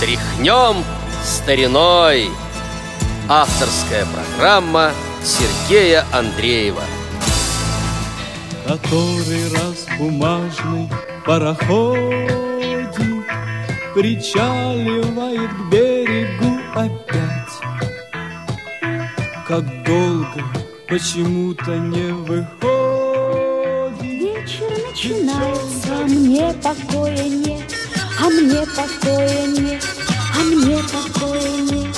Тряхнем стариной. Авторская программа Сергея Андреева. Который раз бумажный пароходик Причаливает к берегу опять. Как долго почему-то не выходит. Вечер начинается, а мне покоя нет А мне покоя нет, мне покоя нет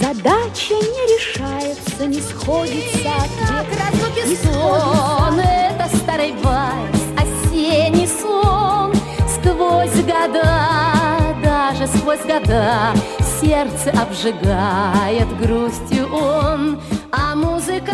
Задача не решается, не сходится ответ. Как разлуки сон, это старый вальс Осенний сон. Сквозь года Даже сквозь года сердце обжигает грустью он. А музыка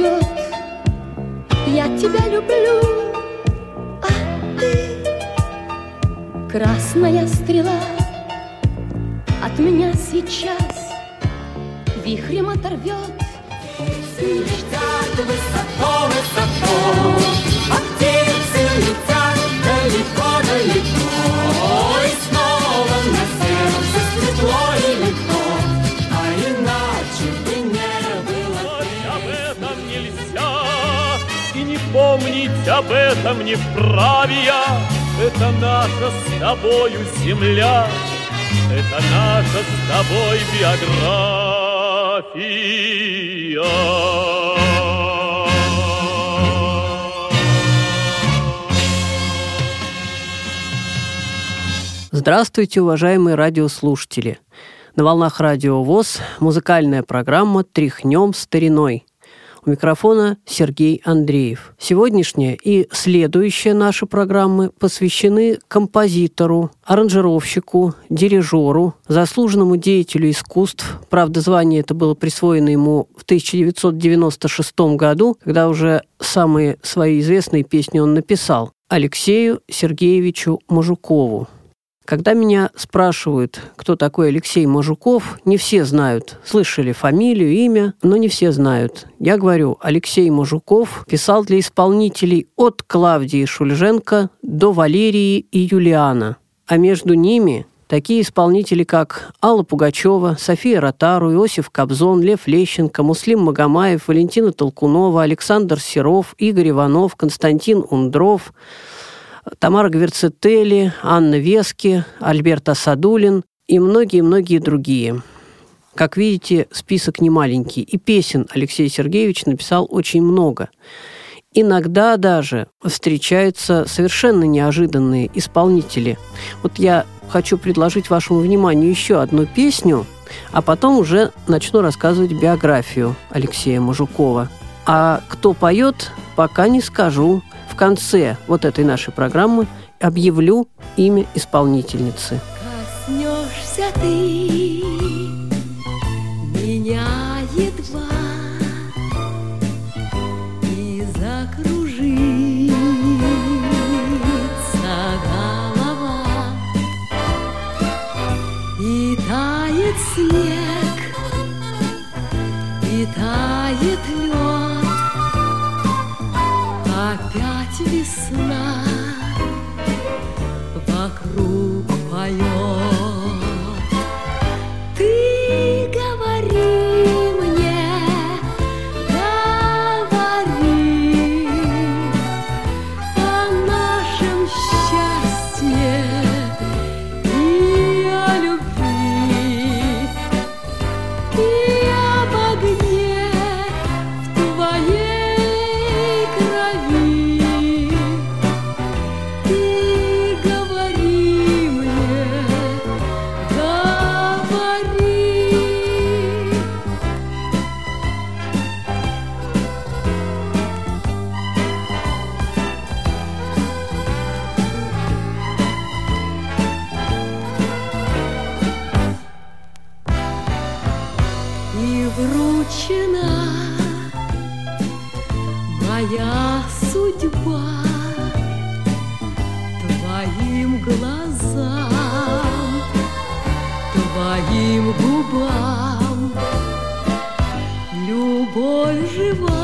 Отойдет, я тебя люблю, а ты? Красная стрела. От меня сейчас Вихрем оторвет. Летят высоко, высоко А птицы этом не вправе я Это наша с тобою земля Это наша с тобой биография Здравствуйте, уважаемые радиослушатели! На волнах Радио ВОЗ музыкальная программа «Тряхнем стариной». У микрофона Сергей Андреев. Сегодняшняя и следующая наши программы посвящены композитору, аранжировщику, дирижеру, заслуженному деятелю искусств. Правда, звание это было присвоено ему в 1996 году, когда уже самые свои известные песни он написал. Алексею Сергеевичу Мажукову. Когда меня спрашивают, кто такой Алексей Мажуков, не все знают. Слышали фамилию, имя, но не все знают. Я говорю, Алексей Мажуков писал для исполнителей от Клавдии Шульженко до Валерии и Юлиана. А между ними такие исполнители, как Алла Пугачева, София Ротару, Иосиф Кобзон, Лев Лещенко, Муслим Магомаев, Валентина Толкунова, Александр Серов, Игорь Иванов, Константин Ундров – Тамара Гверцетели, Анна Вески, Альберт Асадулин и многие-многие другие. Как видите, список не маленький. И песен Алексей Сергеевич написал очень много. Иногда даже встречаются совершенно неожиданные исполнители. Вот я хочу предложить вашему вниманию еще одну песню, а потом уже начну рассказывать биографию Алексея Мужукова. А кто поет, пока не скажу. В конце вот этой нашей программы объявлю имя исполнительницы. Коснешься ты меня едва И закружится голова. И тает снег mayor. Любовь жива,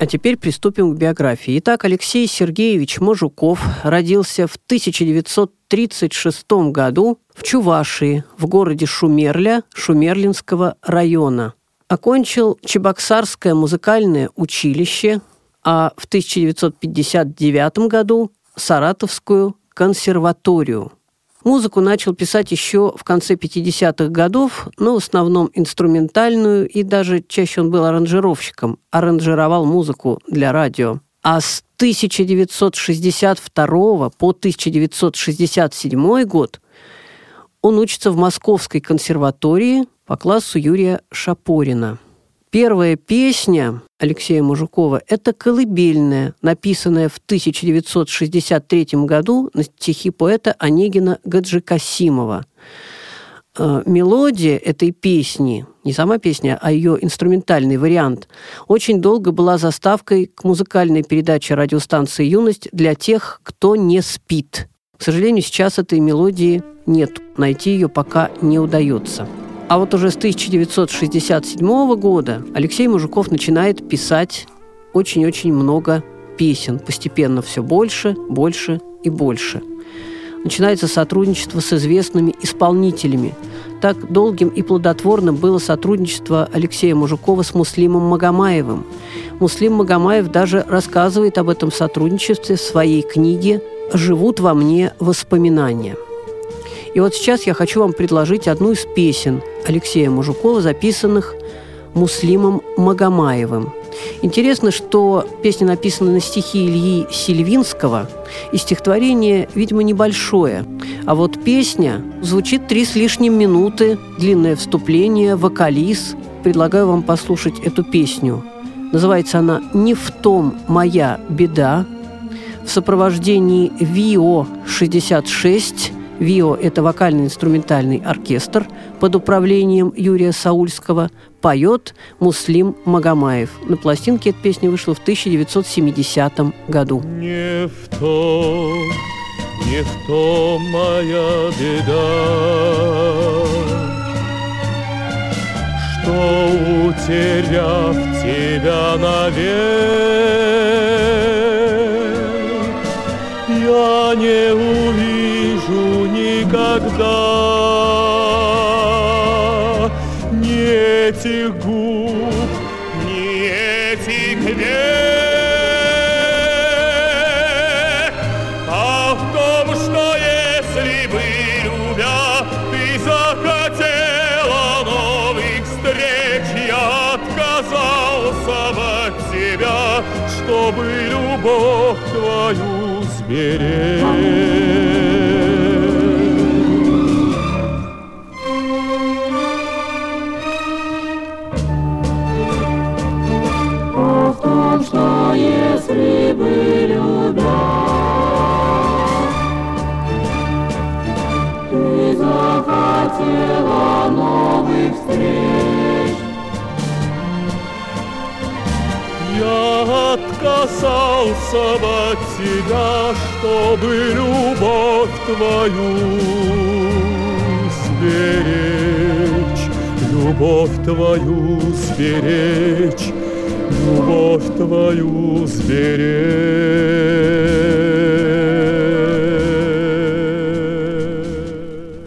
А теперь приступим к биографии. Итак, Алексей Сергеевич Мажуков родился в 1936 году в Чувашии, в городе Шумерля Шумерлинского района. Окончил Чебоксарское музыкальное училище, а в 1959 году Саратовскую консерваторию. Музыку начал писать еще в конце 50-х годов, но в основном инструментальную, и даже чаще он был аранжировщиком, аранжировал музыку для радио. А с 1962 по 1967 год он учится в Московской консерватории по классу Юрия Шапорина. Первая песня Алексея Мужикова – это «Колыбельная», написанная в 1963 году на стихи поэта Онегина Гаджикасимова. Э, Мелодия этой песни, не сама песня, а ее инструментальный вариант, очень долго была заставкой к музыкальной передаче радиостанции «Юность» для тех, кто не спит. К сожалению, сейчас этой мелодии нет. Найти ее пока не удается. А вот уже с 1967 года Алексей Мужиков начинает писать очень-очень много песен. Постепенно все больше, больше и больше. Начинается сотрудничество с известными исполнителями. Так долгим и плодотворным было сотрудничество Алексея Мужикова с Муслимом Магомаевым. Муслим Магомаев даже рассказывает об этом сотрудничестве в своей книге «Живут во мне воспоминания». И вот сейчас я хочу вам предложить одну из песен Алексея Мужикова, записанных Муслимом Магомаевым. Интересно, что песня написана на стихи Ильи Сильвинского, и стихотворение, видимо, небольшое. А вот песня звучит три с лишним минуты, длинное вступление, вокализ. Предлагаю вам послушать эту песню. Называется она «Не в том моя беда», в сопровождении ВИО-66 ВИО – это вокально-инструментальный оркестр под управлением Юрия Саульского, поет Муслим Магомаев. На пластинке эта песня вышла в 1970 году. Не в том, не в том моя беда, что утеряв тебя навек, я не увижу этих губ, ни этих век. А в том, что если бы, любя, ты захотела новых встреч, я отказался бы от тебя, чтобы любовь твою сберечь. Хотела новых встреч. Я отказался от тебя, чтобы любовь твою сберечь, любовь твою сберечь, любовь твою сберечь.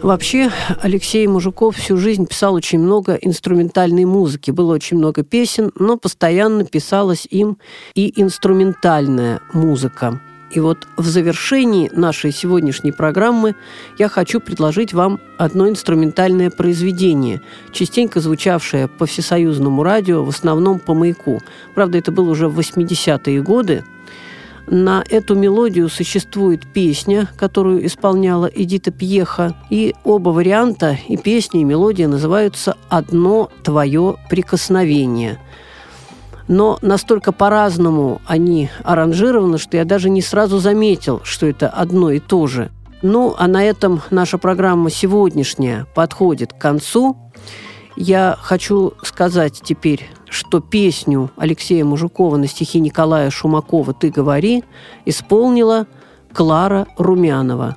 Вообще, Алексей Мужиков всю жизнь писал очень много инструментальной музыки. Было очень много песен, но постоянно писалась им и инструментальная музыка. И вот в завершении нашей сегодняшней программы я хочу предложить вам одно инструментальное произведение, частенько звучавшее по всесоюзному радио, в основном по маяку. Правда, это было уже в 80-е годы. На эту мелодию существует песня, которую исполняла Эдита Пьеха, и оба варианта, и песня, и мелодия называются «Одно твое прикосновение» но настолько по-разному они аранжированы, что я даже не сразу заметил, что это одно и то же. Ну, а на этом наша программа сегодняшняя подходит к концу. Я хочу сказать теперь, что песню Алексея Мужикова на стихи Николая Шумакова «Ты говори» исполнила Клара Румянова.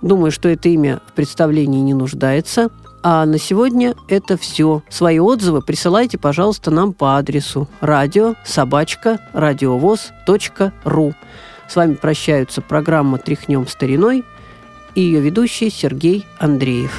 Думаю, что это имя в представлении не нуждается – а на сегодня это все. Свои отзывы присылайте, пожалуйста, нам по адресу радио собачка радиовоз.ру. С вами прощаются программа «Тряхнем стариной» и ее ведущий Сергей Андреев.